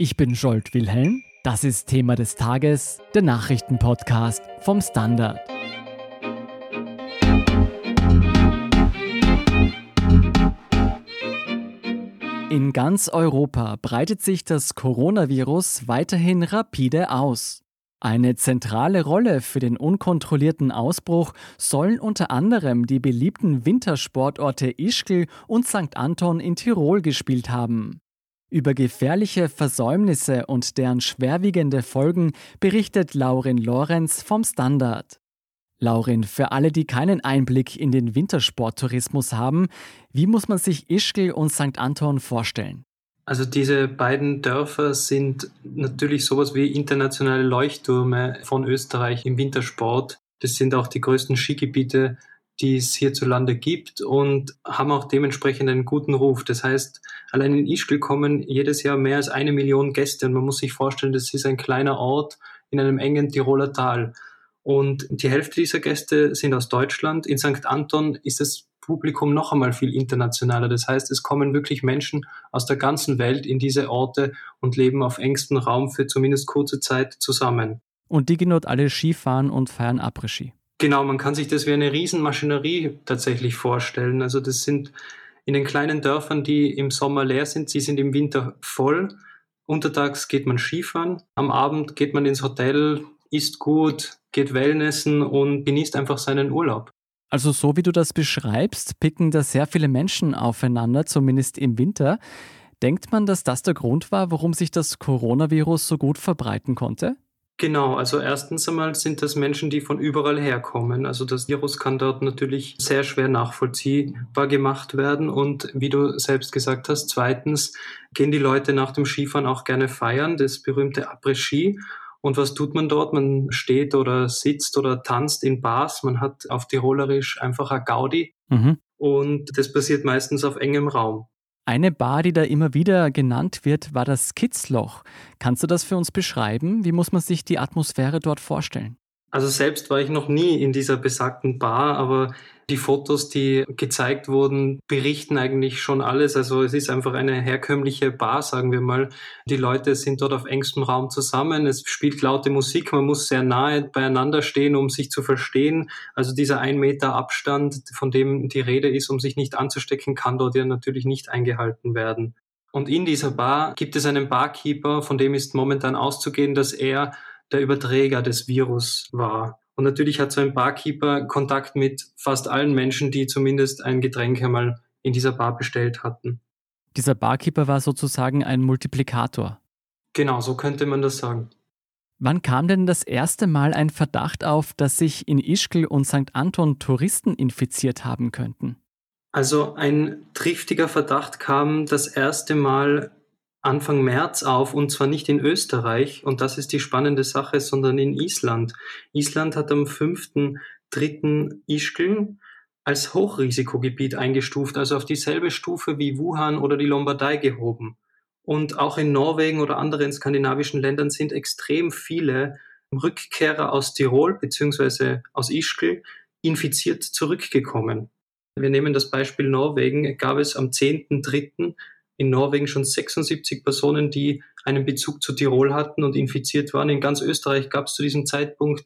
Ich bin Scholt Wilhelm. Das ist Thema des Tages, der Nachrichtenpodcast vom Standard. In ganz Europa breitet sich das Coronavirus weiterhin rapide aus. Eine zentrale Rolle für den unkontrollierten Ausbruch sollen unter anderem die beliebten Wintersportorte Ischgl und St. Anton in Tirol gespielt haben. Über gefährliche Versäumnisse und deren schwerwiegende Folgen berichtet Laurin Lorenz vom Standard. Laurin, für alle, die keinen Einblick in den Wintersporttourismus haben, wie muss man sich Ischgl und St. Anton vorstellen? Also diese beiden Dörfer sind natürlich sowas wie internationale Leuchttürme von Österreich im Wintersport. Das sind auch die größten Skigebiete die es hierzulande gibt und haben auch dementsprechend einen guten Ruf. Das heißt, allein in Ischgl kommen jedes Jahr mehr als eine Million Gäste und man muss sich vorstellen, das ist ein kleiner Ort in einem engen Tiroler Tal. Und die Hälfte dieser Gäste sind aus Deutschland. In St. Anton ist das Publikum noch einmal viel internationaler. Das heißt, es kommen wirklich Menschen aus der ganzen Welt in diese Orte und leben auf engstem Raum für zumindest kurze Zeit zusammen. Und die gehen alle Skifahren und feiern Après-Ski. Genau, man kann sich das wie eine Riesenmaschinerie tatsächlich vorstellen. Also das sind in den kleinen Dörfern, die im Sommer leer sind, sie sind im Winter voll. Untertags geht man Skifahren, am Abend geht man ins Hotel, isst gut, geht Wellnessen und genießt einfach seinen Urlaub. Also so wie du das beschreibst, picken da sehr viele Menschen aufeinander, zumindest im Winter. Denkt man, dass das der Grund war, warum sich das Coronavirus so gut verbreiten konnte? Genau, also erstens einmal sind das Menschen, die von überall herkommen. Also das Virus kann dort natürlich sehr schwer nachvollziehbar gemacht werden. Und wie du selbst gesagt hast, zweitens gehen die Leute nach dem Skifahren auch gerne feiern, das berühmte Après-Ski. Und was tut man dort? Man steht oder sitzt oder tanzt in Bars. Man hat auf Tirolerisch einfach ein Gaudi. Mhm. Und das passiert meistens auf engem Raum. Eine Bar, die da immer wieder genannt wird, war das Kitzloch. Kannst du das für uns beschreiben? Wie muss man sich die Atmosphäre dort vorstellen? Also selbst war ich noch nie in dieser besagten Bar, aber die Fotos, die gezeigt wurden, berichten eigentlich schon alles. Also es ist einfach eine herkömmliche Bar, sagen wir mal. Die Leute sind dort auf engstem Raum zusammen. Es spielt laute Musik. Man muss sehr nahe beieinander stehen, um sich zu verstehen. Also dieser ein Meter Abstand, von dem die Rede ist, um sich nicht anzustecken, kann dort ja natürlich nicht eingehalten werden. Und in dieser Bar gibt es einen Barkeeper, von dem ist momentan auszugehen, dass er der Überträger des Virus war. Und natürlich hat so ein Barkeeper Kontakt mit fast allen Menschen, die zumindest ein Getränk einmal in dieser Bar bestellt hatten. Dieser Barkeeper war sozusagen ein Multiplikator. Genau, so könnte man das sagen. Wann kam denn das erste Mal ein Verdacht auf, dass sich in Ischgl und St. Anton Touristen infiziert haben könnten? Also ein triftiger Verdacht kam das erste Mal Anfang März auf und zwar nicht in Österreich und das ist die spannende Sache, sondern in Island. Island hat am 5.3. Ischgl als Hochrisikogebiet eingestuft, also auf dieselbe Stufe wie Wuhan oder die Lombardei gehoben. Und auch in Norwegen oder anderen skandinavischen Ländern sind extrem viele Rückkehrer aus Tirol bzw. aus Ischgl infiziert zurückgekommen. Wir nehmen das Beispiel Norwegen, gab es am 10.3 in Norwegen schon 76 Personen, die einen Bezug zu Tirol hatten und infiziert waren. In ganz Österreich gab es zu diesem Zeitpunkt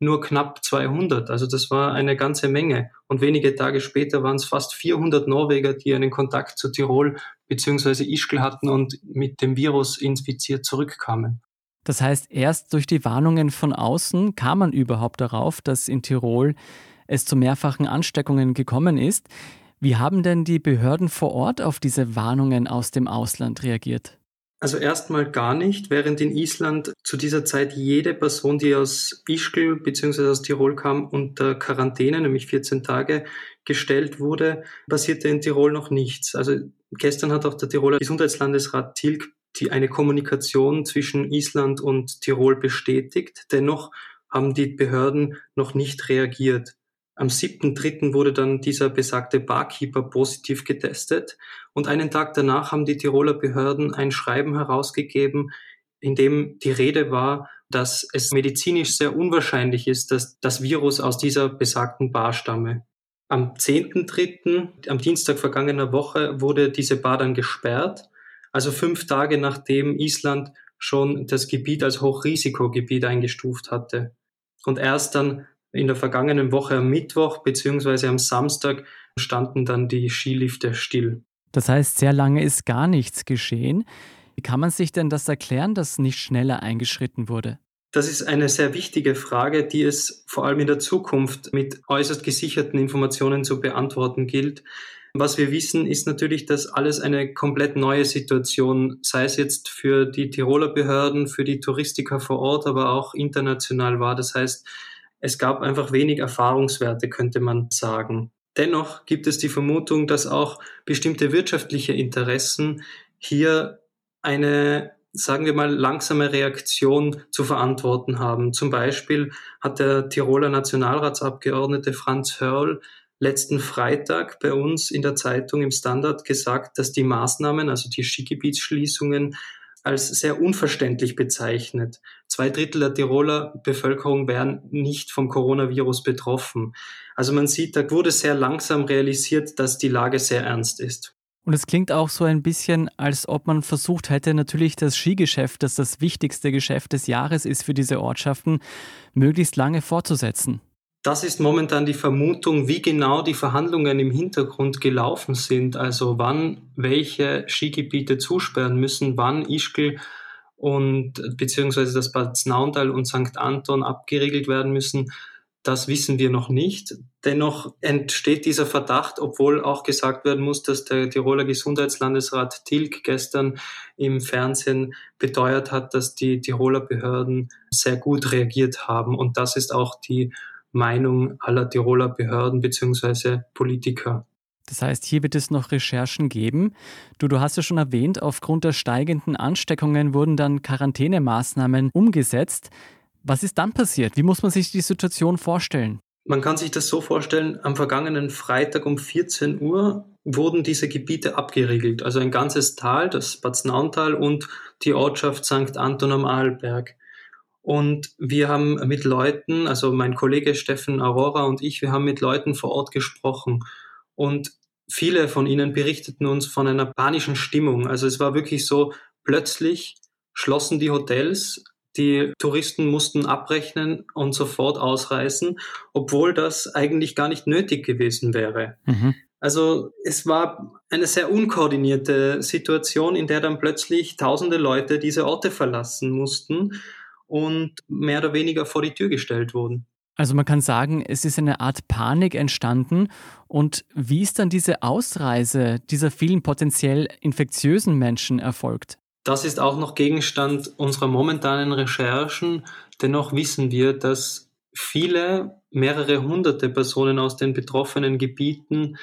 nur knapp 200. Also das war eine ganze Menge. Und wenige Tage später waren es fast 400 Norweger, die einen Kontakt zu Tirol bzw. Ischgl hatten und mit dem Virus infiziert zurückkamen. Das heißt, erst durch die Warnungen von außen kam man überhaupt darauf, dass in Tirol es zu mehrfachen Ansteckungen gekommen ist. Wie haben denn die Behörden vor Ort auf diese Warnungen aus dem Ausland reagiert? Also erstmal gar nicht, während in Island zu dieser Zeit jede Person, die aus Ischgl bzw. aus Tirol kam, unter Quarantäne, nämlich 14 Tage, gestellt wurde, passierte in Tirol noch nichts. Also gestern hat auch der Tiroler Gesundheitslandesrat Tilg die eine Kommunikation zwischen Island und Tirol bestätigt. Dennoch haben die Behörden noch nicht reagiert. Am 7.3. wurde dann dieser besagte Barkeeper positiv getestet und einen Tag danach haben die Tiroler Behörden ein Schreiben herausgegeben, in dem die Rede war, dass es medizinisch sehr unwahrscheinlich ist, dass das Virus aus dieser besagten Bar stamme. Am 10.3., am Dienstag vergangener Woche, wurde diese Bar dann gesperrt also fünf Tage nachdem Island schon das Gebiet als Hochrisikogebiet eingestuft hatte. Und erst dann in der vergangenen Woche am Mittwoch beziehungsweise am Samstag standen dann die Skilifte still. Das heißt, sehr lange ist gar nichts geschehen. Wie kann man sich denn das erklären, dass nicht schneller eingeschritten wurde? Das ist eine sehr wichtige Frage, die es vor allem in der Zukunft mit äußerst gesicherten Informationen zu beantworten gilt. Was wir wissen, ist natürlich, dass alles eine komplett neue Situation, sei es jetzt für die Tiroler Behörden, für die Touristiker vor Ort, aber auch international war. Das heißt, es gab einfach wenig Erfahrungswerte, könnte man sagen. Dennoch gibt es die Vermutung, dass auch bestimmte wirtschaftliche Interessen hier eine, sagen wir mal, langsame Reaktion zu verantworten haben. Zum Beispiel hat der Tiroler Nationalratsabgeordnete Franz Hörl letzten Freitag bei uns in der Zeitung im Standard gesagt, dass die Maßnahmen, also die Skigebietsschließungen, als sehr unverständlich bezeichnet. Zwei Drittel der Tiroler Bevölkerung wären nicht vom Coronavirus betroffen. Also man sieht, da wurde sehr langsam realisiert, dass die Lage sehr ernst ist. Und es klingt auch so ein bisschen, als ob man versucht hätte, natürlich das Skigeschäft, das das wichtigste Geschäft des Jahres ist für diese Ortschaften, möglichst lange fortzusetzen. Das ist momentan die Vermutung, wie genau die Verhandlungen im Hintergrund gelaufen sind. Also wann welche Skigebiete zusperren müssen, wann Ischgl und beziehungsweise das Bad Snaundal und St. Anton abgeriegelt werden müssen. Das wissen wir noch nicht. Dennoch entsteht dieser Verdacht, obwohl auch gesagt werden muss, dass der Tiroler Gesundheitslandesrat Tilg gestern im Fernsehen beteuert hat, dass die Tiroler Behörden sehr gut reagiert haben. Und das ist auch die Meinung aller Tiroler Behörden bzw. Politiker. Das heißt, hier wird es noch Recherchen geben. Du, du hast ja schon erwähnt, aufgrund der steigenden Ansteckungen wurden dann Quarantänemaßnahmen umgesetzt. Was ist dann passiert? Wie muss man sich die Situation vorstellen? Man kann sich das so vorstellen, am vergangenen Freitag um 14 Uhr wurden diese Gebiete abgeriegelt. Also ein ganzes Tal, das Bad Snauntal und die Ortschaft St. Anton am Arlberg. Und wir haben mit Leuten, also mein Kollege Steffen Aurora und ich, wir haben mit Leuten vor Ort gesprochen. Und viele von ihnen berichteten uns von einer panischen Stimmung. Also es war wirklich so, plötzlich schlossen die Hotels, die Touristen mussten abrechnen und sofort ausreisen, obwohl das eigentlich gar nicht nötig gewesen wäre. Mhm. Also es war eine sehr unkoordinierte Situation, in der dann plötzlich tausende Leute diese Orte verlassen mussten und mehr oder weniger vor die Tür gestellt wurden. Also man kann sagen, es ist eine Art Panik entstanden. Und wie ist dann diese Ausreise dieser vielen potenziell infektiösen Menschen erfolgt? Das ist auch noch Gegenstand unserer momentanen Recherchen. Dennoch wissen wir, dass viele, mehrere hunderte Personen aus den betroffenen Gebieten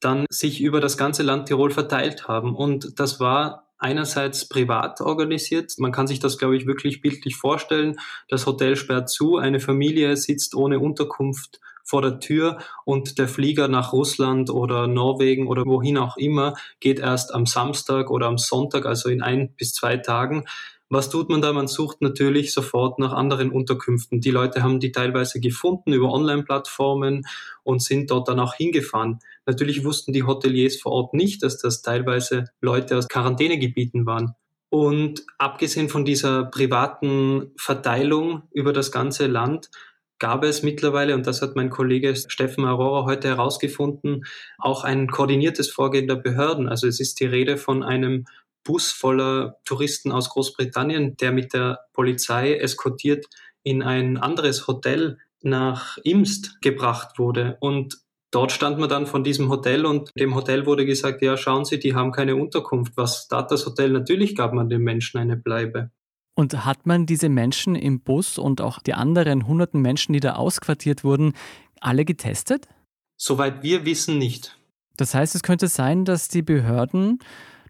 dann sich über das ganze Land Tirol verteilt haben. Und das war einerseits privat organisiert. Man kann sich das, glaube ich, wirklich bildlich vorstellen. Das Hotel sperrt zu, eine Familie sitzt ohne Unterkunft vor der Tür und der Flieger nach Russland oder Norwegen oder wohin auch immer geht erst am Samstag oder am Sonntag, also in ein bis zwei Tagen. Was tut man da? Man sucht natürlich sofort nach anderen Unterkünften. Die Leute haben die teilweise gefunden über Online-Plattformen und sind dort dann auch hingefahren. Natürlich wussten die Hoteliers vor Ort nicht, dass das teilweise Leute aus Quarantänegebieten waren. Und abgesehen von dieser privaten Verteilung über das ganze Land gab es mittlerweile, und das hat mein Kollege Steffen Aurora heute herausgefunden, auch ein koordiniertes Vorgehen der Behörden. Also es ist die Rede von einem Bus voller Touristen aus Großbritannien, der mit der Polizei eskortiert in ein anderes Hotel nach Imst gebracht wurde. Und dort stand man dann von diesem Hotel und dem Hotel wurde gesagt, ja, schauen Sie, die haben keine Unterkunft. Was tat das Hotel? Natürlich gab man den Menschen eine Bleibe. Und hat man diese Menschen im Bus und auch die anderen hunderten Menschen, die da ausquartiert wurden, alle getestet? Soweit wir wissen, nicht. Das heißt, es könnte sein, dass die Behörden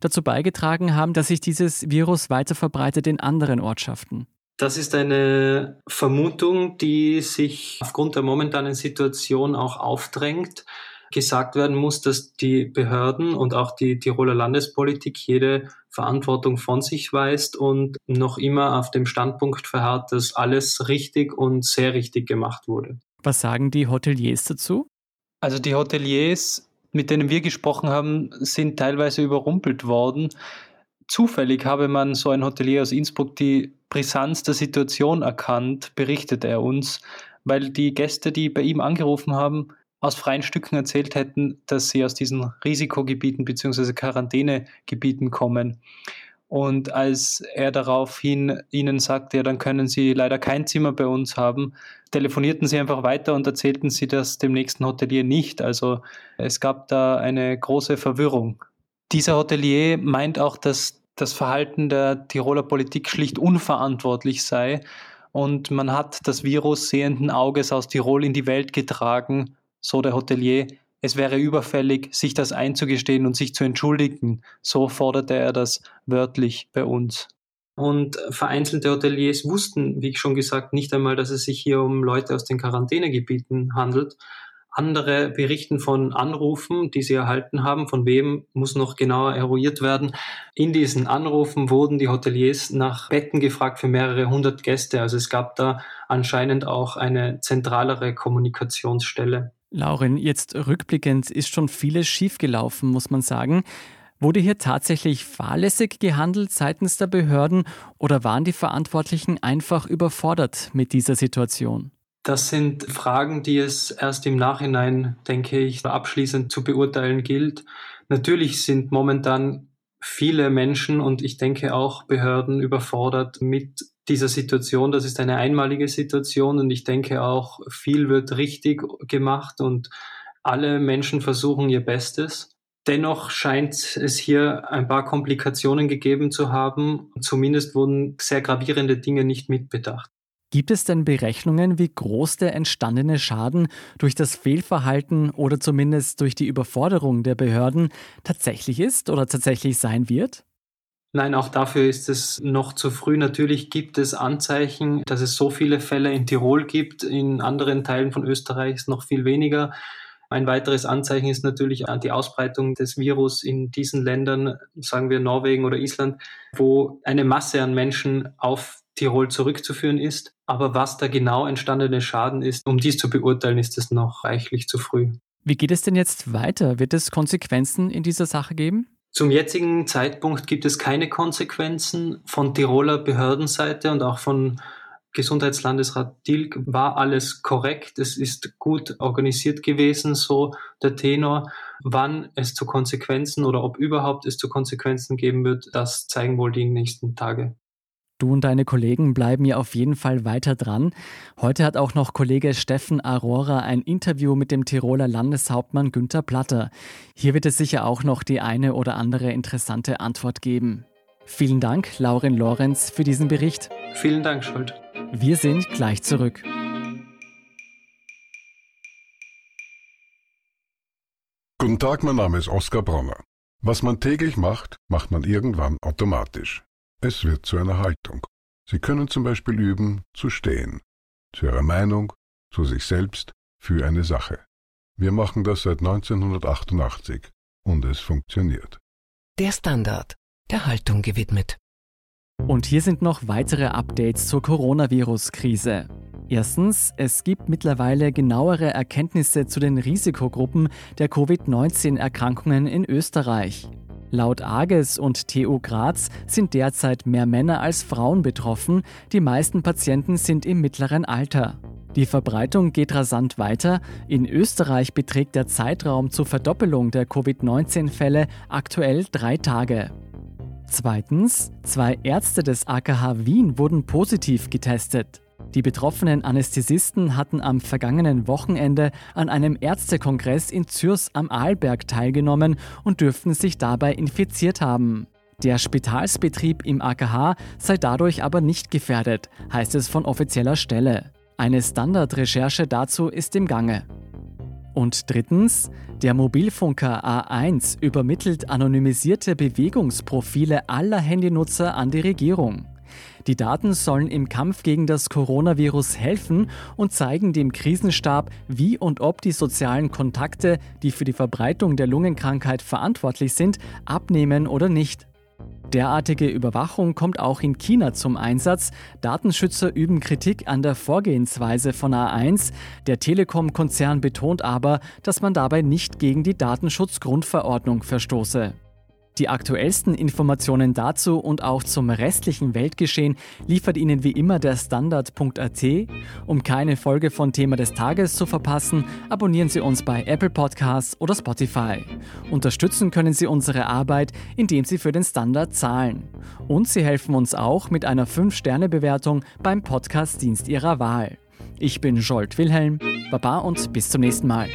dazu beigetragen haben, dass sich dieses Virus weiter verbreitet in anderen Ortschaften? Das ist eine Vermutung, die sich aufgrund der momentanen Situation auch aufdrängt. Gesagt werden muss, dass die Behörden und auch die Tiroler Landespolitik jede Verantwortung von sich weist und noch immer auf dem Standpunkt verharrt, dass alles richtig und sehr richtig gemacht wurde. Was sagen die Hoteliers dazu? Also die Hoteliers mit denen wir gesprochen haben, sind teilweise überrumpelt worden. zufällig habe man so ein Hotelier aus Innsbruck die Brisanz der Situation erkannt, berichtet er uns, weil die Gäste, die bei ihm angerufen haben, aus freien Stücken erzählt hätten, dass sie aus diesen Risikogebieten bzw. Quarantänegebieten kommen. Und als er daraufhin ihnen sagte, ja, dann können sie leider kein Zimmer bei uns haben, telefonierten sie einfach weiter und erzählten sie das dem nächsten Hotelier nicht. Also es gab da eine große Verwirrung. Dieser Hotelier meint auch, dass das Verhalten der Tiroler Politik schlicht unverantwortlich sei und man hat das Virus sehenden Auges aus Tirol in die Welt getragen, so der Hotelier, es wäre überfällig, sich das einzugestehen und sich zu entschuldigen. So forderte er das wörtlich bei uns. Und vereinzelte Hoteliers wussten, wie ich schon gesagt, nicht einmal, dass es sich hier um Leute aus den Quarantänegebieten handelt. Andere berichten von Anrufen, die sie erhalten haben. Von wem muss noch genauer eruiert werden. In diesen Anrufen wurden die Hoteliers nach Betten gefragt für mehrere hundert Gäste. Also es gab da anscheinend auch eine zentralere Kommunikationsstelle. Lauren, jetzt rückblickend ist schon vieles schiefgelaufen, muss man sagen. Wurde hier tatsächlich fahrlässig gehandelt seitens der Behörden oder waren die Verantwortlichen einfach überfordert mit dieser Situation? Das sind Fragen, die es erst im Nachhinein, denke ich, abschließend zu beurteilen gilt. Natürlich sind momentan viele Menschen und ich denke auch Behörden überfordert mit dieser Situation. Das ist eine einmalige Situation und ich denke auch, viel wird richtig gemacht und alle Menschen versuchen ihr Bestes. Dennoch scheint es hier ein paar Komplikationen gegeben zu haben. Zumindest wurden sehr gravierende Dinge nicht mitbedacht. Gibt es denn Berechnungen, wie groß der entstandene Schaden durch das Fehlverhalten oder zumindest durch die Überforderung der Behörden tatsächlich ist oder tatsächlich sein wird? Nein, auch dafür ist es noch zu früh. Natürlich gibt es Anzeichen, dass es so viele Fälle in Tirol gibt, in anderen Teilen von Österreich ist noch viel weniger. Ein weiteres Anzeichen ist natürlich die Ausbreitung des Virus in diesen Ländern, sagen wir Norwegen oder Island, wo eine Masse an Menschen auf Tirol zurückzuführen ist. Aber was der genau entstandene Schaden ist, um dies zu beurteilen, ist es noch reichlich zu früh. Wie geht es denn jetzt weiter? Wird es Konsequenzen in dieser Sache geben? Zum jetzigen Zeitpunkt gibt es keine Konsequenzen von Tiroler Behördenseite und auch von Gesundheitslandesrat Dilk war alles korrekt. Es ist gut organisiert gewesen, so der Tenor. Wann es zu Konsequenzen oder ob überhaupt es zu Konsequenzen geben wird, das zeigen wohl die nächsten Tage. Du und deine Kollegen bleiben ja auf jeden Fall weiter dran. Heute hat auch noch Kollege Steffen Aurora ein Interview mit dem Tiroler Landeshauptmann Günther Platter. Hier wird es sicher auch noch die eine oder andere interessante Antwort geben. Vielen Dank, Lauren Lorenz, für diesen Bericht. Vielen Dank, Schuld. Wir sind gleich zurück. Guten Tag, mein Name ist Oskar Bronner. Was man täglich macht, macht man irgendwann automatisch. Es wird zu einer Haltung. Sie können zum Beispiel üben, zu stehen. Zu Ihrer Meinung, zu sich selbst, für eine Sache. Wir machen das seit 1988 und es funktioniert. Der Standard, der Haltung gewidmet. Und hier sind noch weitere Updates zur Coronavirus-Krise. Erstens, es gibt mittlerweile genauere Erkenntnisse zu den Risikogruppen der Covid-19-Erkrankungen in Österreich. Laut AGES und TU Graz sind derzeit mehr Männer als Frauen betroffen, die meisten Patienten sind im mittleren Alter. Die Verbreitung geht rasant weiter. In Österreich beträgt der Zeitraum zur Verdoppelung der Covid-19-Fälle aktuell drei Tage. Zweitens, zwei Ärzte des AKH Wien wurden positiv getestet. Die betroffenen Anästhesisten hatten am vergangenen Wochenende an einem Ärztekongress in Zürs am Arlberg teilgenommen und dürften sich dabei infiziert haben. Der Spitalsbetrieb im AKH sei dadurch aber nicht gefährdet, heißt es von offizieller Stelle. Eine Standardrecherche dazu ist im Gange. Und drittens, der Mobilfunker A1 übermittelt anonymisierte Bewegungsprofile aller Handynutzer an die Regierung. Die Daten sollen im Kampf gegen das Coronavirus helfen und zeigen dem Krisenstab, wie und ob die sozialen Kontakte, die für die Verbreitung der Lungenkrankheit verantwortlich sind, abnehmen oder nicht. Derartige Überwachung kommt auch in China zum Einsatz. Datenschützer üben Kritik an der Vorgehensweise von A1. Der Telekom-Konzern betont aber, dass man dabei nicht gegen die Datenschutzgrundverordnung verstoße. Die aktuellsten Informationen dazu und auch zum restlichen Weltgeschehen liefert Ihnen wie immer der Standard.at. Um keine Folge von Thema des Tages zu verpassen, abonnieren Sie uns bei Apple Podcasts oder Spotify. Unterstützen können Sie unsere Arbeit, indem Sie für den Standard zahlen. Und Sie helfen uns auch mit einer 5-Sterne-Bewertung beim Podcast-Dienst Ihrer Wahl. Ich bin Jolt Wilhelm, Baba und bis zum nächsten Mal.